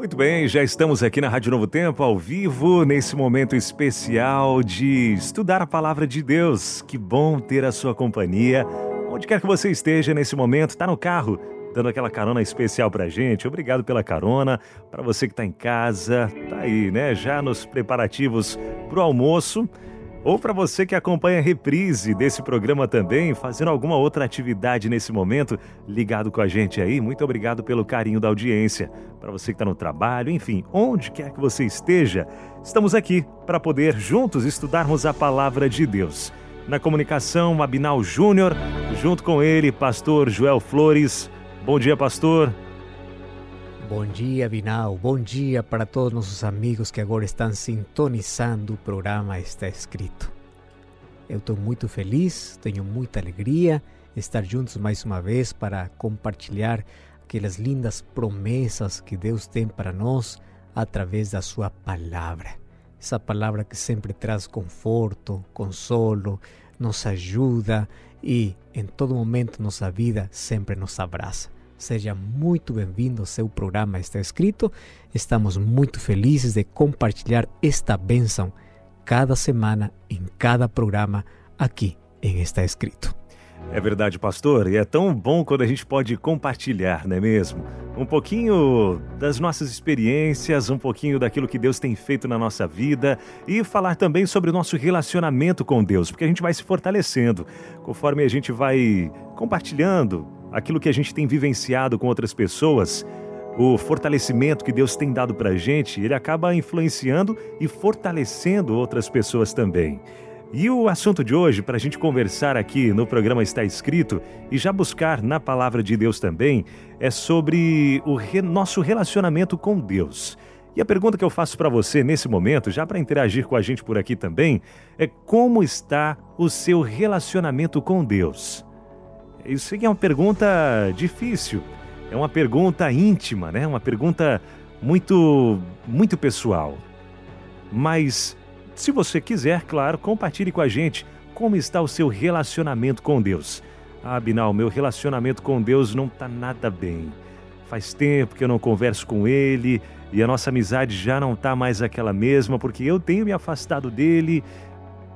Muito bem, já estamos aqui na Rádio Novo Tempo, ao vivo, nesse momento especial de estudar a palavra de Deus. Que bom ter a sua companhia. Onde quer que você esteja nesse momento, está no carro, dando aquela carona especial pra gente. Obrigado pela carona. Para você que está em casa, tá aí, né? Já nos preparativos pro almoço. Ou para você que acompanha a reprise desse programa também, fazendo alguma outra atividade nesse momento, ligado com a gente aí, muito obrigado pelo carinho da audiência. Para você que está no trabalho, enfim, onde quer que você esteja, estamos aqui para poder juntos estudarmos a palavra de Deus. Na comunicação, Abinal Júnior, junto com ele, pastor Joel Flores. Bom dia, pastor. Bom dia, Binal. Bom dia para todos nossos amigos que agora estão sintonizando o programa Está Escrito. Eu estou muito feliz, tenho muita alegria estar juntos mais uma vez para compartilhar aquelas lindas promessas que Deus tem para nós através da Sua palavra. Essa palavra que sempre traz conforto, consolo, nos ajuda e em todo momento nossa vida sempre nos abraça. Seja muito bem-vindo ao seu programa Está Escrito. Estamos muito felizes de compartilhar esta bênção cada semana, em cada programa, aqui em Está Escrito. É verdade, pastor, e é tão bom quando a gente pode compartilhar, não é mesmo? Um pouquinho das nossas experiências, um pouquinho daquilo que Deus tem feito na nossa vida e falar também sobre o nosso relacionamento com Deus, porque a gente vai se fortalecendo conforme a gente vai compartilhando aquilo que a gente tem vivenciado com outras pessoas, o fortalecimento que Deus tem dado para a gente, ele acaba influenciando e fortalecendo outras pessoas também. E o assunto de hoje, para a gente conversar aqui no programa Está Escrito e já buscar na palavra de Deus também, é sobre o re nosso relacionamento com Deus. E a pergunta que eu faço para você nesse momento, já para interagir com a gente por aqui também, é como está o seu relacionamento com Deus? Isso é uma pergunta difícil, é uma pergunta íntima, né? Uma pergunta muito, muito pessoal. Mas, se você quiser, claro, compartilhe com a gente como está o seu relacionamento com Deus. Ah, Binal, meu relacionamento com Deus não está nada bem. Faz tempo que eu não converso com Ele e a nossa amizade já não está mais aquela mesma porque eu tenho me afastado dele.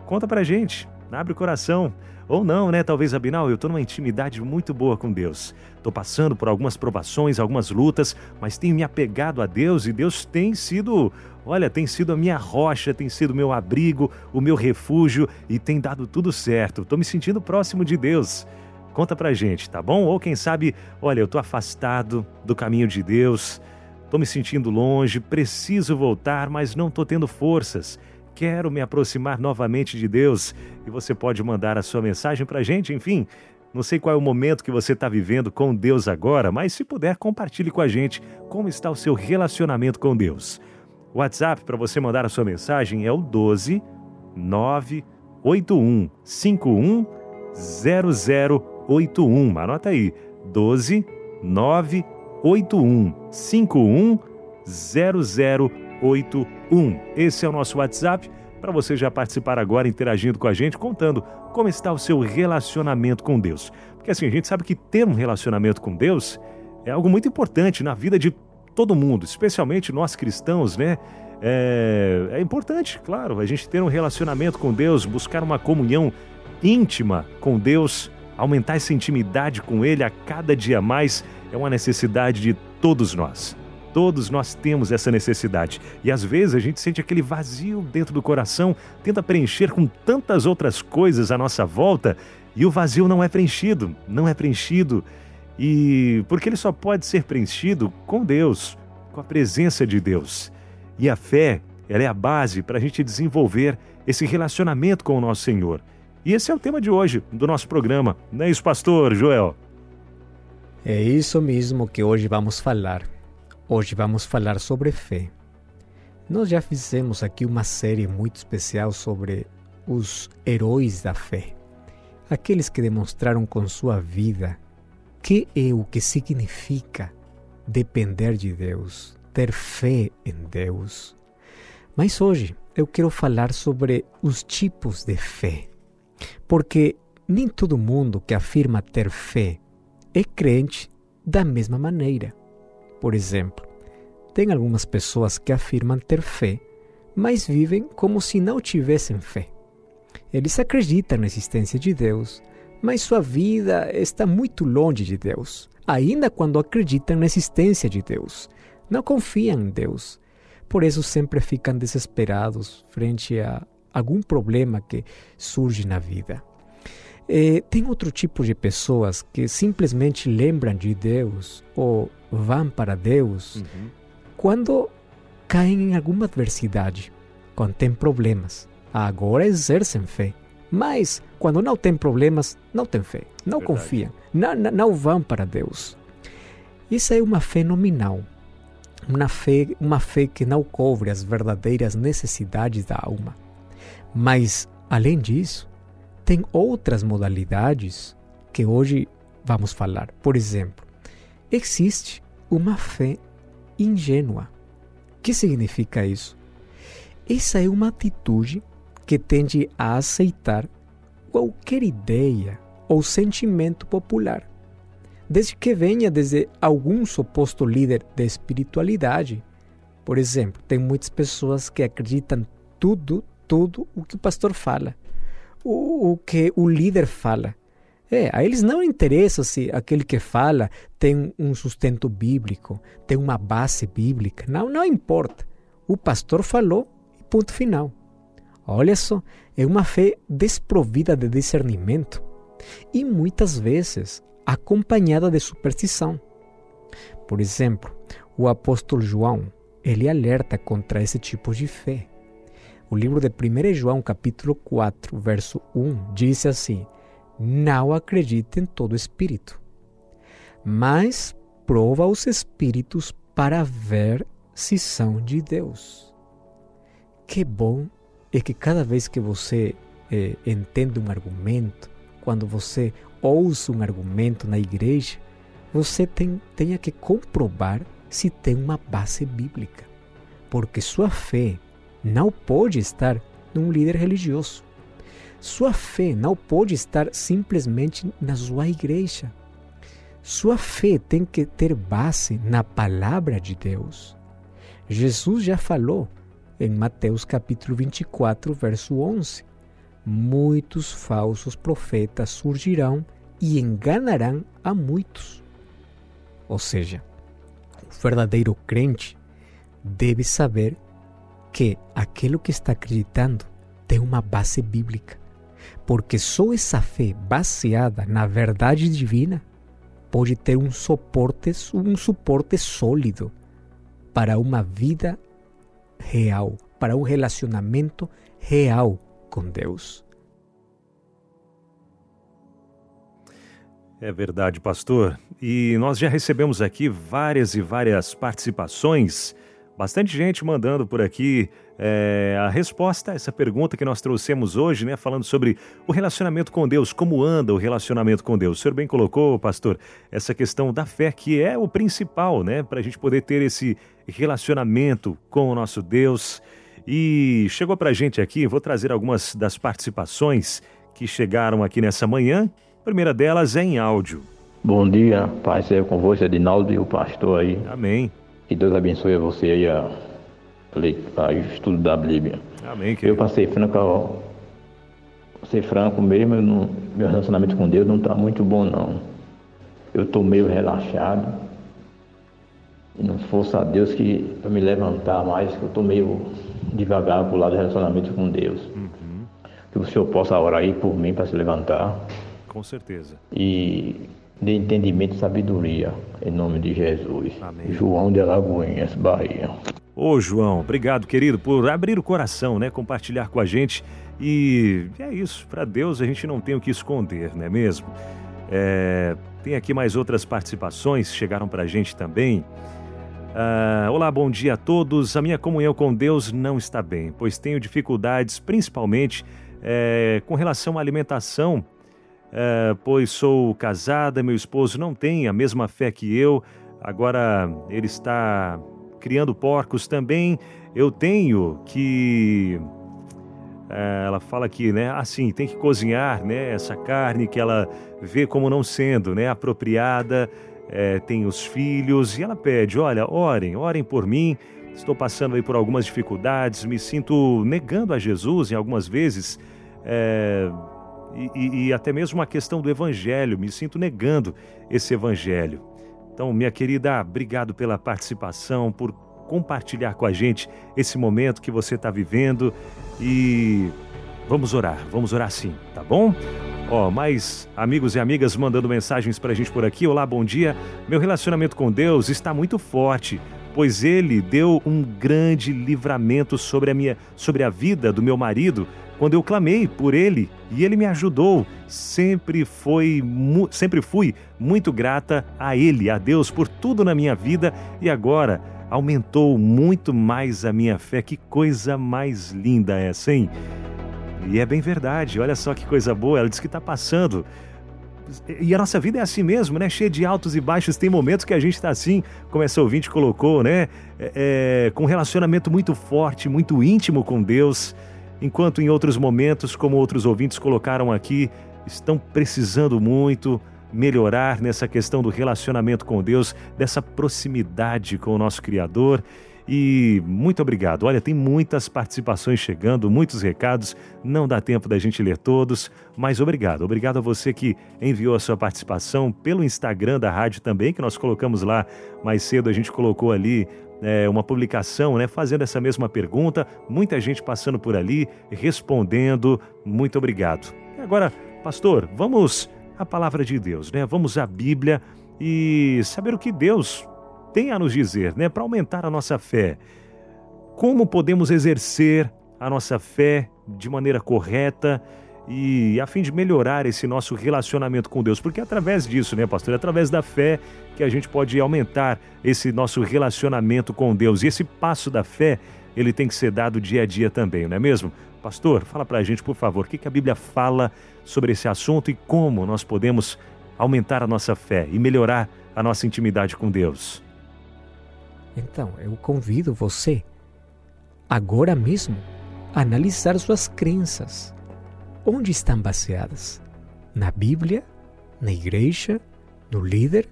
Conta pra gente, abre o coração. Ou não, né? Talvez, Abinal, eu estou numa intimidade muito boa com Deus. Estou passando por algumas provações, algumas lutas, mas tenho me apegado a Deus e Deus tem sido, olha, tem sido a minha rocha, tem sido meu abrigo, o meu refúgio e tem dado tudo certo. Estou me sentindo próximo de Deus. Conta pra gente, tá bom? Ou quem sabe, olha, eu estou afastado do caminho de Deus, estou me sentindo longe, preciso voltar, mas não estou tendo forças quero me aproximar novamente de Deus. E você pode mandar a sua mensagem para a gente, enfim. Não sei qual é o momento que você está vivendo com Deus agora, mas se puder, compartilhe com a gente como está o seu relacionamento com Deus. O WhatsApp para você mandar a sua mensagem é o 12 981 51 0081. Anota aí, 12 981 51 0081. 81. Esse é o nosso WhatsApp para você já participar agora, interagindo com a gente, contando como está o seu relacionamento com Deus. Porque assim, a gente sabe que ter um relacionamento com Deus é algo muito importante na vida de todo mundo, especialmente nós cristãos, né? É, é importante, claro, a gente ter um relacionamento com Deus, buscar uma comunhão íntima com Deus, aumentar essa intimidade com Ele a cada dia mais, é uma necessidade de todos nós. Todos nós temos essa necessidade. E às vezes a gente sente aquele vazio dentro do coração, tenta preencher com tantas outras coisas à nossa volta e o vazio não é preenchido, não é preenchido. E porque ele só pode ser preenchido com Deus, com a presença de Deus. E a fé, ela é a base para a gente desenvolver esse relacionamento com o nosso Senhor. E esse é o tema de hoje do nosso programa. Não é isso, pastor Joel? É isso mesmo que hoje vamos falar Hoje vamos falar sobre fé. Nós já fizemos aqui uma série muito especial sobre os heróis da fé, aqueles que demonstraram com sua vida que é o que significa depender de Deus, ter fé em Deus. Mas hoje eu quero falar sobre os tipos de fé, porque nem todo mundo que afirma ter fé é crente da mesma maneira. Por exemplo, tem algumas pessoas que afirmam ter fé, mas vivem como se não tivessem fé. Eles acreditam na existência de Deus, mas sua vida está muito longe de Deus, ainda quando acreditam na existência de Deus. Não confiam em Deus. Por isso sempre ficam desesperados frente a algum problema que surge na vida. E tem outro tipo de pessoas que simplesmente lembram de Deus ou vão para Deus uhum. quando caem em alguma adversidade, quando têm problemas. Agora exercem fé. Mas quando não tem problemas, não tem fé, não Verdade. confiam, não, não, não vão para Deus. Isso é uma fé nominal, uma fé, uma fé que não cobre as verdadeiras necessidades da alma. Mas, além disso, tem outras modalidades que hoje vamos falar. Por exemplo, existe uma fé ingênua. O que significa isso? Essa é uma atitude que tende a aceitar qualquer ideia ou sentimento popular, desde que venha desde algum suposto líder de espiritualidade. Por exemplo, tem muitas pessoas que acreditam tudo, tudo o que o pastor fala o, o que o líder fala. É, a eles não interessa se aquele que fala tem um sustento bíblico, tem uma base bíblica. Não, não importa. O pastor falou e ponto final. Olha só, é uma fé desprovida de discernimento e muitas vezes acompanhada de superstição. Por exemplo, o apóstolo João, ele alerta contra esse tipo de fé. O livro de 1 João, capítulo 4, verso 1, diz assim: Não acredite em todo espírito, mas prova os espíritos para ver se são de Deus. Que bom é que cada vez que você eh, entende um argumento, quando você ouça um argumento na igreja, você tem, tenha que comprovar se tem uma base bíblica. Porque sua fé não pode estar num líder religioso. Sua fé não pode estar simplesmente na sua igreja. Sua fé tem que ter base na palavra de Deus. Jesus já falou em Mateus capítulo 24, verso 11: Muitos falsos profetas surgirão e enganarão a muitos. Ou seja, o verdadeiro crente deve saber que aquilo que está acreditando tem uma base bíblica. Porque só essa fé baseada na verdade divina pode ter um suporte, um suporte sólido para uma vida real, para um relacionamento real com Deus. É verdade, pastor. E nós já recebemos aqui várias e várias participações Bastante gente mandando por aqui é, a resposta a essa pergunta que nós trouxemos hoje, né? Falando sobre o relacionamento com Deus, como anda o relacionamento com Deus. O senhor bem colocou, pastor, essa questão da fé, que é o principal, né? Para a gente poder ter esse relacionamento com o nosso Deus. E chegou para a gente aqui, vou trazer algumas das participações que chegaram aqui nessa manhã. A primeira delas é em áudio. Bom dia, Pai, seja com você, Adinaldo e o pastor aí. Amém. Que Deus abençoe você aí a, a, a estudo da Bíblia. Amém, querido. Eu passei franco, ser franco mesmo, não, meu relacionamento com Deus não está muito bom não. Eu estou meio relaxado. E não fosse a Deus que para me levantar mais, que eu estou meio devagar para o lado do relacionamento com Deus. Uhum. Que o Senhor possa orar aí por mim para se levantar. Com certeza. E de entendimento e sabedoria, em nome de Jesus. Amém. João de Alagoinhas, Bahia. Ô João, obrigado querido por abrir o coração, né, compartilhar com a gente e é isso, para Deus a gente não tem o que esconder, não é mesmo? É, tem aqui mais outras participações que chegaram para a gente também. Uh, olá, bom dia a todos. A minha comunhão com Deus não está bem, pois tenho dificuldades, principalmente é, com relação à alimentação, é, pois sou casada, meu esposo não tem a mesma fé que eu, agora ele está criando porcos também. Eu tenho que. É, ela fala aqui, né? Assim, tem que cozinhar né, essa carne que ela vê como não sendo né, apropriada é, tem os filhos, e ela pede: olha, orem, orem por mim. Estou passando aí por algumas dificuldades, me sinto negando a Jesus em algumas vezes, é, e, e até mesmo a questão do Evangelho, me sinto negando esse Evangelho. Então, minha querida, obrigado pela participação, por compartilhar com a gente esse momento que você está vivendo e vamos orar, vamos orar sim, tá bom? Ó, oh, mais amigos e amigas mandando mensagens pra gente por aqui. Olá, bom dia. Meu relacionamento com Deus está muito forte, pois ele deu um grande livramento sobre a minha sobre a vida do meu marido quando eu clamei por ele e ele me ajudou. Sempre foi sempre fui muito grata a ele, a Deus por tudo na minha vida e agora aumentou muito mais a minha fé. Que coisa mais linda essa, hein? E é bem verdade, olha só que coisa boa, ela diz que está passando. E a nossa vida é assim mesmo, né? Cheia de altos e baixos. Tem momentos que a gente está assim, como essa ouvinte colocou, né? É, é, com um relacionamento muito forte, muito íntimo com Deus. Enquanto em outros momentos, como outros ouvintes colocaram aqui, estão precisando muito melhorar nessa questão do relacionamento com Deus, dessa proximidade com o nosso Criador. E muito obrigado. Olha, tem muitas participações chegando, muitos recados, não dá tempo da gente ler todos, mas obrigado. Obrigado a você que enviou a sua participação pelo Instagram da rádio também, que nós colocamos lá mais cedo, a gente colocou ali é, uma publicação, né, fazendo essa mesma pergunta, muita gente passando por ali, respondendo. Muito obrigado. Agora, pastor, vamos à palavra de Deus, né? Vamos à Bíblia e saber o que Deus tem a nos dizer, né, para aumentar a nossa fé. Como podemos exercer a nossa fé de maneira correta e a fim de melhorar esse nosso relacionamento com Deus, porque é através disso, né, pastor, é através da fé que a gente pode aumentar esse nosso relacionamento com Deus. E esse passo da fé, ele tem que ser dado dia a dia também, não é mesmo? Pastor, fala para a gente, por favor, o que a Bíblia fala sobre esse assunto e como nós podemos aumentar a nossa fé e melhorar a nossa intimidade com Deus. Então, eu convido você, agora mesmo, a analisar suas crenças. Onde estão baseadas? Na Bíblia? Na igreja? No líder?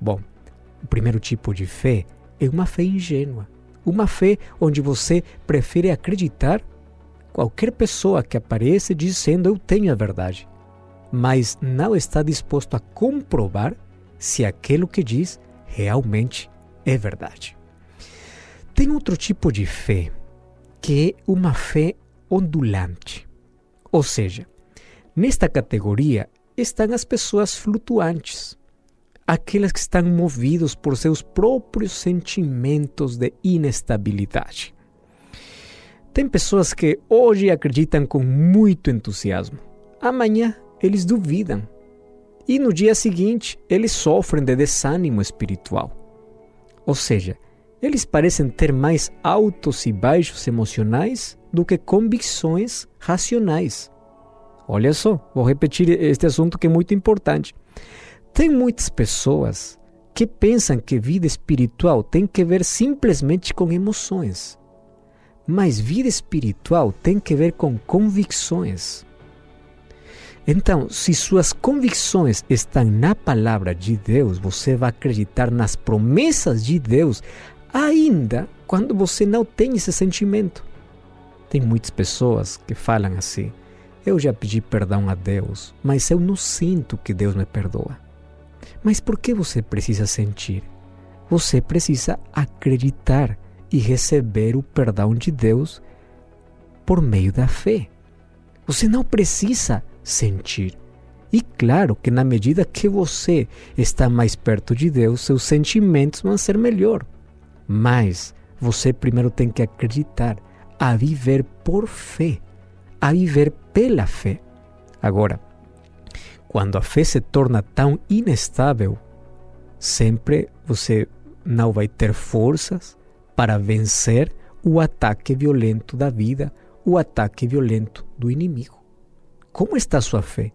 Bom, o primeiro tipo de fé é uma fé ingênua. Uma fé onde você prefere acreditar qualquer pessoa que aparece dizendo eu tenho a verdade, mas não está disposto a comprovar se aquilo que diz realmente é verdade. Tem outro tipo de fé, que é uma fé ondulante. Ou seja, nesta categoria estão as pessoas flutuantes, aquelas que estão movidos por seus próprios sentimentos de inestabilidade. Tem pessoas que hoje acreditam com muito entusiasmo, amanhã eles duvidam e no dia seguinte eles sofrem de desânimo espiritual. Ou seja, eles parecem ter mais altos e baixos emocionais do que convicções racionais. Olha só, vou repetir este assunto que é muito importante. Tem muitas pessoas que pensam que vida espiritual tem que ver simplesmente com emoções. Mas vida espiritual tem que ver com convicções. Então, se suas convicções estão na palavra de Deus, você vai acreditar nas promessas de Deus, ainda quando você não tem esse sentimento. Tem muitas pessoas que falam assim: eu já pedi perdão a Deus, mas eu não sinto que Deus me perdoa. Mas por que você precisa sentir? Você precisa acreditar e receber o perdão de Deus por meio da fé. Você não precisa sentir. E claro que na medida que você está mais perto de Deus, seus sentimentos vão ser melhor. Mas você primeiro tem que acreditar, a viver por fé, a viver pela fé. Agora, quando a fé se torna tão inestável, sempre você não vai ter forças para vencer o ataque violento da vida, o ataque violento do inimigo. Como está sua fé?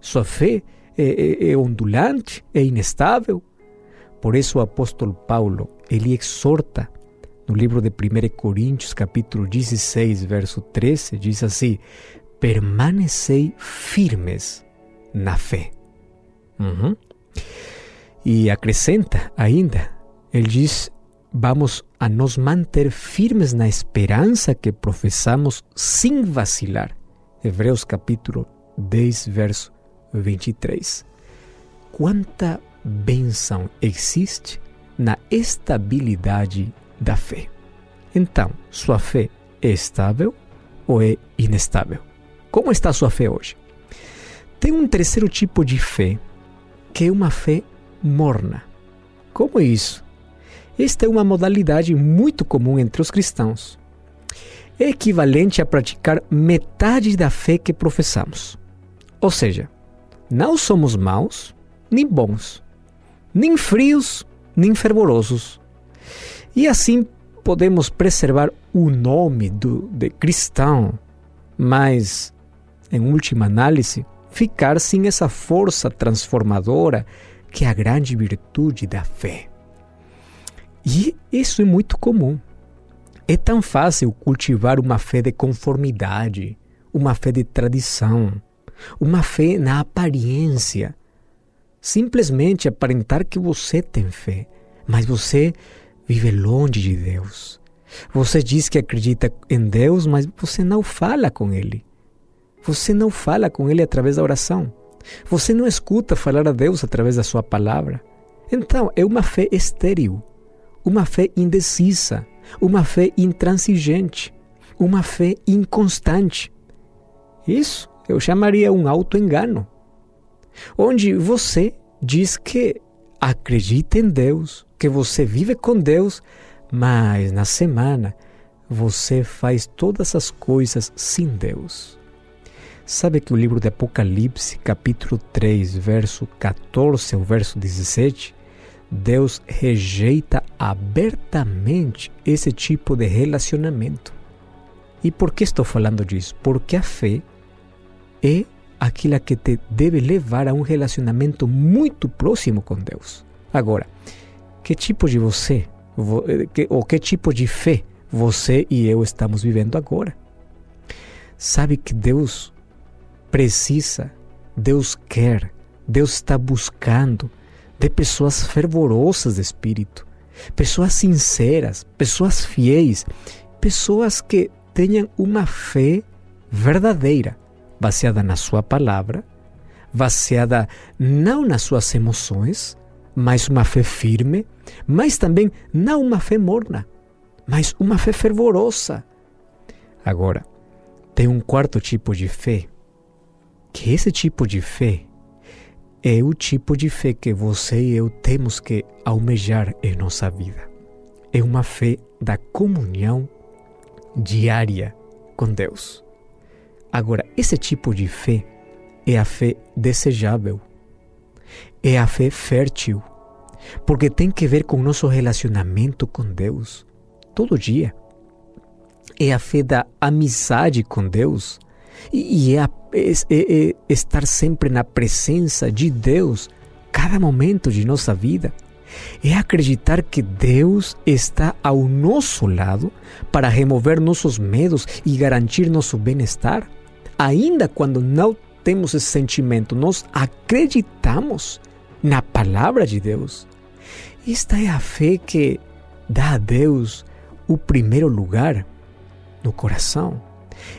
Sua fé é, é, é ondulante, é inestável? Por isso o apóstolo Paulo, ele exorta no livro de 1 Coríntios, capítulo 16, verso 13, diz assim: permanecei firmes na fé. Uhum. E acrescenta ainda, ele diz: vamos a nos manter firmes na esperança que professamos sem vacilar. Hebreus capítulo 10, verso 23. Quanta bênção existe na estabilidade da fé. Então, sua fé é estável ou é inestável? Como está sua fé hoje? Tem um terceiro tipo de fé, que é uma fé morna. Como é isso? Esta é uma modalidade muito comum entre os cristãos. É equivalente a praticar metade da fé que professamos. Ou seja, não somos maus nem bons, nem frios nem fervorosos. E assim podemos preservar o nome do, de cristão, mas, em última análise, ficar sem essa força transformadora que é a grande virtude da fé. E isso é muito comum. É tão fácil cultivar uma fé de conformidade, uma fé de tradição, uma fé na aparência. Simplesmente aparentar que você tem fé, mas você vive longe de Deus. Você diz que acredita em Deus, mas você não fala com Ele. Você não fala com Ele através da oração. Você não escuta falar a Deus através da sua palavra. Então, é uma fé estéril uma fé indecisa, uma fé intransigente, uma fé inconstante. Isso eu chamaria um auto-engano, onde você diz que acredita em Deus, que você vive com Deus, mas na semana você faz todas as coisas sem Deus. Sabe que o livro de Apocalipse, capítulo 3, verso 14 ao verso 17, Deus rejeita abertamente esse tipo de relacionamento. E por que estou falando disso? Porque a fé é aquela que te deve levar a um relacionamento muito próximo com Deus. Agora, que tipo de você, ou que tipo de fé você e eu estamos vivendo agora? Sabe que Deus precisa, Deus quer, Deus está buscando de pessoas fervorosas de espírito, pessoas sinceras, pessoas fiéis, pessoas que tenham uma fé verdadeira, baseada na sua palavra, baseada não nas suas emoções, mas uma fé firme, mas também não uma fé morna, mas uma fé fervorosa. Agora, tem um quarto tipo de fé, que esse tipo de fé é o tipo de fé que você e eu temos que almejar em nossa vida. É uma fé da comunhão diária com Deus. Agora, esse tipo de fé é a fé desejável, é a fé fértil, porque tem que ver com nosso relacionamento com Deus todo dia. É a fé da amizade com Deus e, é, é, é, estar sempre na presença de Deus, cada momento de nossa vida. É acreditar que Deus está ao nosso lado para remover nossos medos e garantir nosso bem-estar. Ainda quando não temos esse sentimento, nós acreditamos na palavra de Deus. Esta é a fé que dá a Deus o primeiro lugar no coração.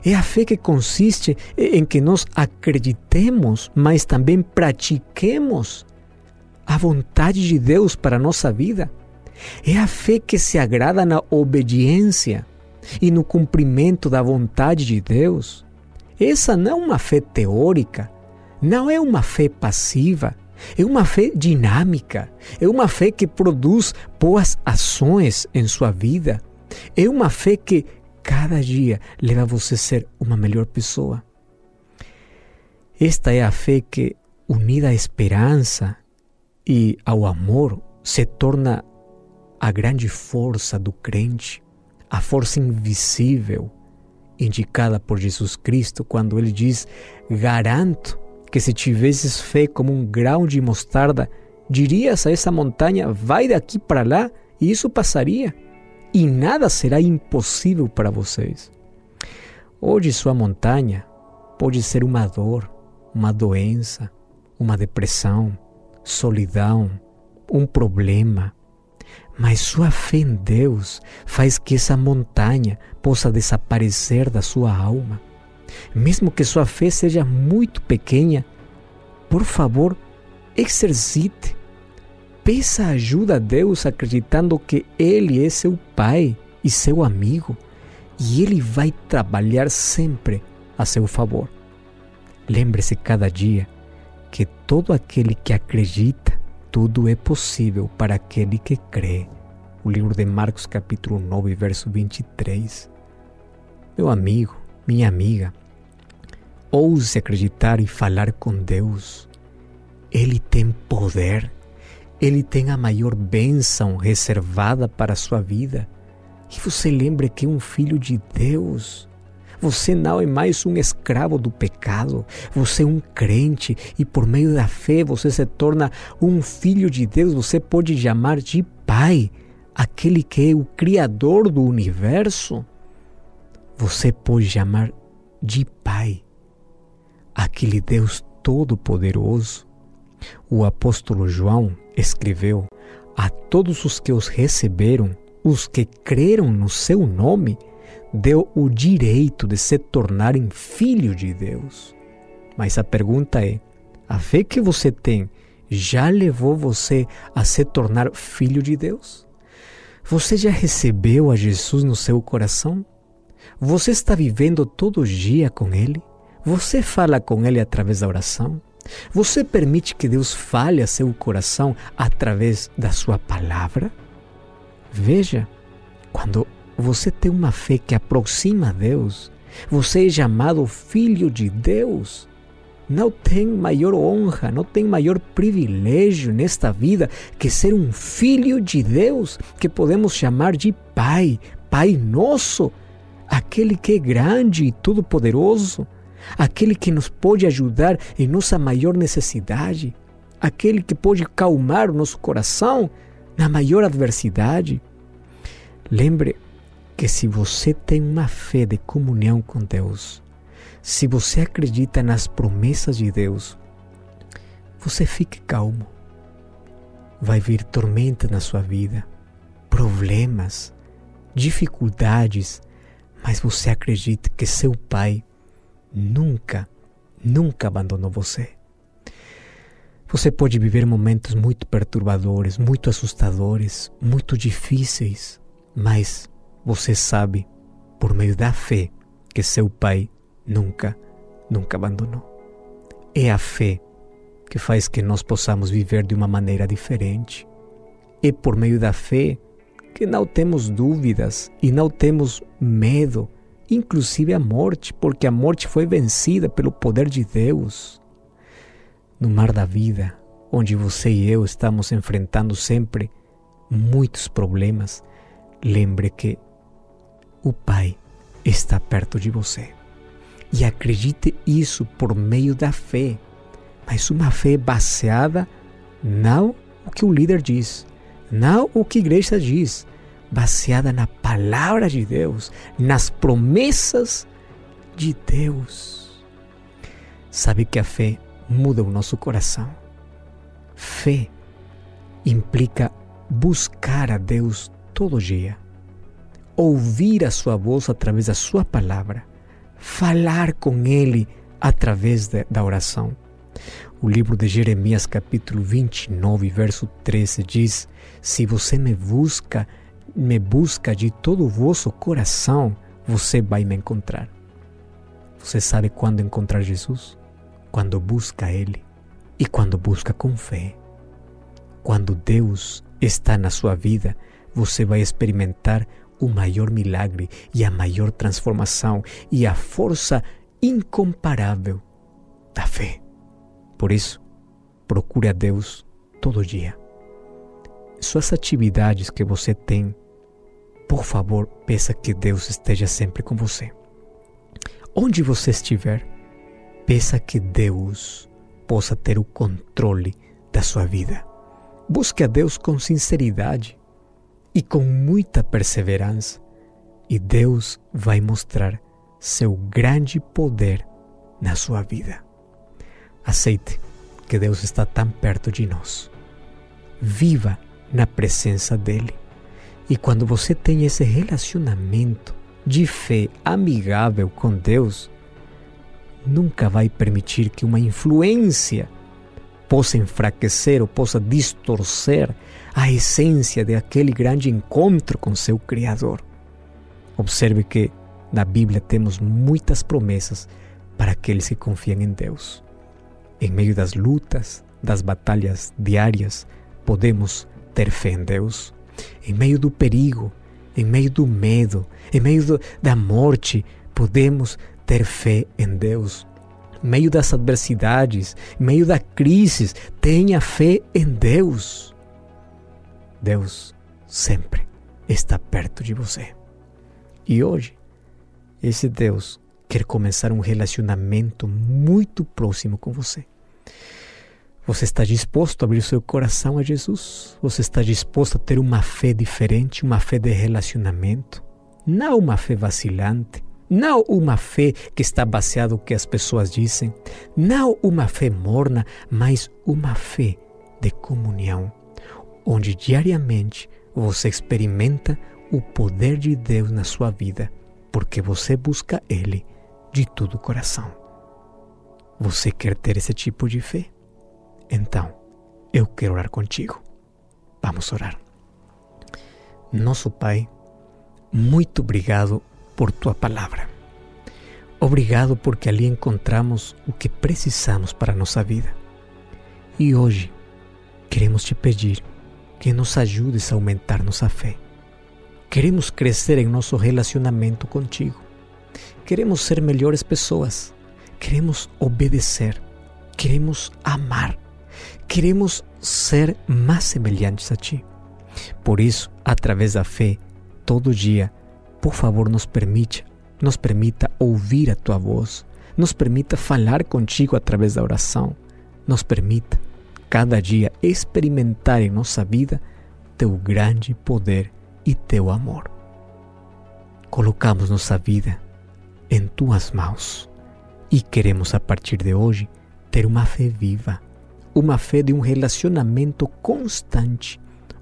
É a fé que consiste em que nós acreditemos, mas também pratiquemos a vontade de Deus para a nossa vida. É a fé que se agrada na obediência e no cumprimento da vontade de Deus. Essa não é uma fé teórica, não é uma fé passiva, é uma fé dinâmica, é uma fé que produz boas ações em sua vida, é uma fé que cada dia leva você a ser uma melhor pessoa. Esta é a fé que, unida à esperança e ao amor, se torna a grande força do crente, a força invisível indicada por Jesus Cristo quando ele diz: Garanto que se tivesses fé como um grão de mostarda, dirias a essa montanha: Vai daqui para lá, e isso passaria, e nada será impossível para vocês. Hoje, sua montanha pode ser uma dor, uma doença, uma depressão, solidão, um problema. Mas sua fé em Deus faz que essa montanha possa desaparecer da sua alma. Mesmo que sua fé seja muito pequena, por favor, exercite. Peça ajuda a Deus acreditando que Ele é seu Pai e seu amigo e Ele vai trabalhar sempre a seu favor. Lembre-se cada dia que todo aquele que acredita, tudo é possível para aquele que crê. O livro de Marcos, capítulo 9, verso 23. Meu amigo, minha amiga, ouse acreditar e falar com Deus. Ele tem poder, ele tem a maior bênção reservada para a sua vida. E você lembre que é um filho de Deus. Você não é mais um escravo do pecado. Você é um crente e por meio da fé você se torna um filho de Deus. Você pode chamar de Pai aquele que é o Criador do universo. Você pode chamar de Pai aquele Deus Todo-Poderoso. O apóstolo João escreveu: A todos os que os receberam, os que creram no seu nome, deu o direito de se tornarem filhos de Deus. Mas a pergunta é: a fé que você tem já levou você a se tornar filho de Deus? Você já recebeu a Jesus no seu coração? Você está vivendo todo dia com Ele? Você fala com Ele através da oração? Você permite que Deus fale a seu coração através da sua palavra? Veja, quando você tem uma fé que aproxima Deus, você é chamado filho de Deus. Não tem maior honra, não tem maior privilégio nesta vida que ser um filho de Deus, que podemos chamar de Pai, Pai nosso, aquele que é grande e todo-poderoso, aquele que nos pode ajudar em nossa maior necessidade, aquele que pode calmar o nosso coração na maior adversidade. Lembre que se você tem uma fé de comunhão com Deus, se você acredita nas promessas de Deus, você fique calmo. Vai vir tormenta na sua vida, problemas, dificuldades, mas você acredita que seu Pai nunca, nunca abandonou você. Você pode viver momentos muito perturbadores, muito assustadores, muito difíceis, mas você sabe, por meio da fé, que seu Pai nunca, nunca abandonou. É a fé que faz que nós possamos viver de uma maneira diferente. É por meio da fé que não temos dúvidas e não temos medo, inclusive a morte, porque a morte foi vencida pelo poder de Deus. No mar da vida, onde você e eu estamos enfrentando sempre muitos problemas, lembre que o Pai está perto de você. E acredite isso por meio da fé, mas uma fé baseada não o que o líder diz, não o que a igreja diz, baseada na palavra de Deus, nas promessas de Deus. Sabe que a fé muda o nosso coração. Fé implica buscar a Deus todo dia, ouvir a sua voz através da sua palavra, falar com Ele através de, da oração. O livro de Jeremias, capítulo 29, verso 13, diz: Se você me busca, me busca de todo o vosso coração, você vai me encontrar. Você sabe quando encontrar Jesus? Quando busca Ele e quando busca com fé. Quando Deus está na sua vida, você vai experimentar o maior milagre e a maior transformação e a força incomparável da fé. Por isso, procure a Deus todo dia. suas atividades que você tem, por favor, peça que Deus esteja sempre com você. Onde você estiver, peça que Deus possa ter o controle da sua vida. Busque a Deus com sinceridade e com muita perseverança, e Deus vai mostrar seu grande poder na sua vida. Aceite que Deus está tão perto de nós. Viva na presença dele. E quando você tem esse relacionamento de fé amigável com Deus, nunca vai permitir que uma influência possa enfraquecer ou possa distorcer a essência de aquele grande encontro com seu Criador. Observe que na Bíblia temos muitas promessas para aqueles que confiam em Deus. Em meio das lutas, das batalhas diárias, podemos ter fé em Deus. Em meio do perigo, em meio do medo, em meio do, da morte, podemos ter fé em Deus. Em meio das adversidades, em meio da crise, tenha fé em Deus. Deus sempre está perto de você. E hoje, esse Deus quer começar um relacionamento muito próximo com você. Você está disposto a abrir seu coração a Jesus? Você está disposto a ter uma fé diferente, uma fé de relacionamento? Não uma fé vacilante, não uma fé que está baseada no que as pessoas dizem, não uma fé morna, mas uma fé de comunhão, onde diariamente você experimenta o poder de Deus na sua vida, porque você busca Ele de todo o coração. Você quer ter esse tipo de fé? Então, eu quero orar contigo. Vamos orar. Nosso Pai, muito obrigado por tua palavra. Obrigado porque ali encontramos o que precisamos para nossa vida. E hoje queremos te pedir que nos ajudes a aumentar nossa fé. Queremos crescer em nosso relacionamento contigo. Queremos ser melhores pessoas. Queremos obedecer. Queremos amar queremos ser mais semelhantes a Ti. Por isso, através da fé, todo dia, por favor, nos permita, nos permita ouvir a Tua voz, nos permita falar contigo através da oração, nos permita cada dia experimentar em nossa vida Teu grande poder e Teu amor. Colocamos nossa vida em Tuas mãos e queremos a partir de hoje ter uma fé viva uma fé de um relacionamento constante,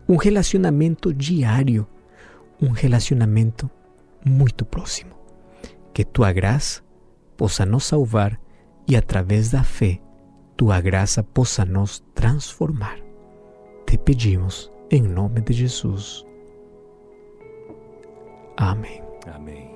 um relacionamento diário, um relacionamento muito próximo. Que tua graça possa nos salvar e, através da fé, tua graça possa nos transformar. Te pedimos em nome de Jesus. Amém. Amém.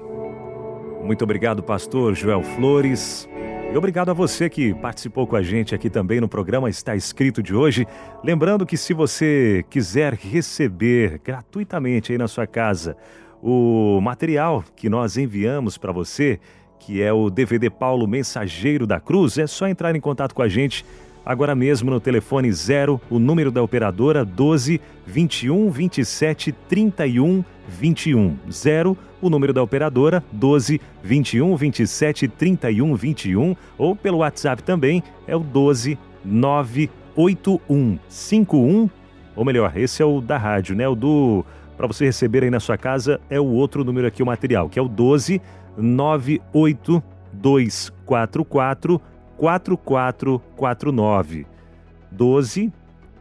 Muito obrigado, pastor Joel Flores. E obrigado a você que participou com a gente aqui também no programa Está Escrito de hoje. Lembrando que se você quiser receber gratuitamente aí na sua casa o material que nós enviamos para você, que é o DVD Paulo Mensageiro da Cruz, é só entrar em contato com a gente agora mesmo no telefone 0, o número da operadora 12 21 27 31 21 0, o número da operadora 12 21 27 31 21 ou pelo WhatsApp também é o 12 981 51 ou melhor, esse é o da rádio, né? O do para você receber aí na sua casa é o outro número aqui o material, que é o 12 98244 4449 12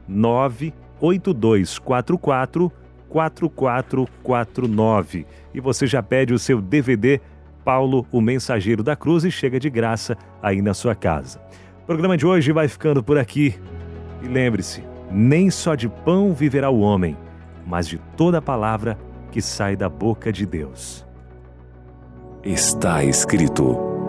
98244 4449 e você já pede o seu DVD Paulo, o Mensageiro da Cruz e chega de graça aí na sua casa. O programa de hoje vai ficando por aqui. E lembre-se, nem só de pão viverá o homem, mas de toda palavra que sai da boca de Deus. Está escrito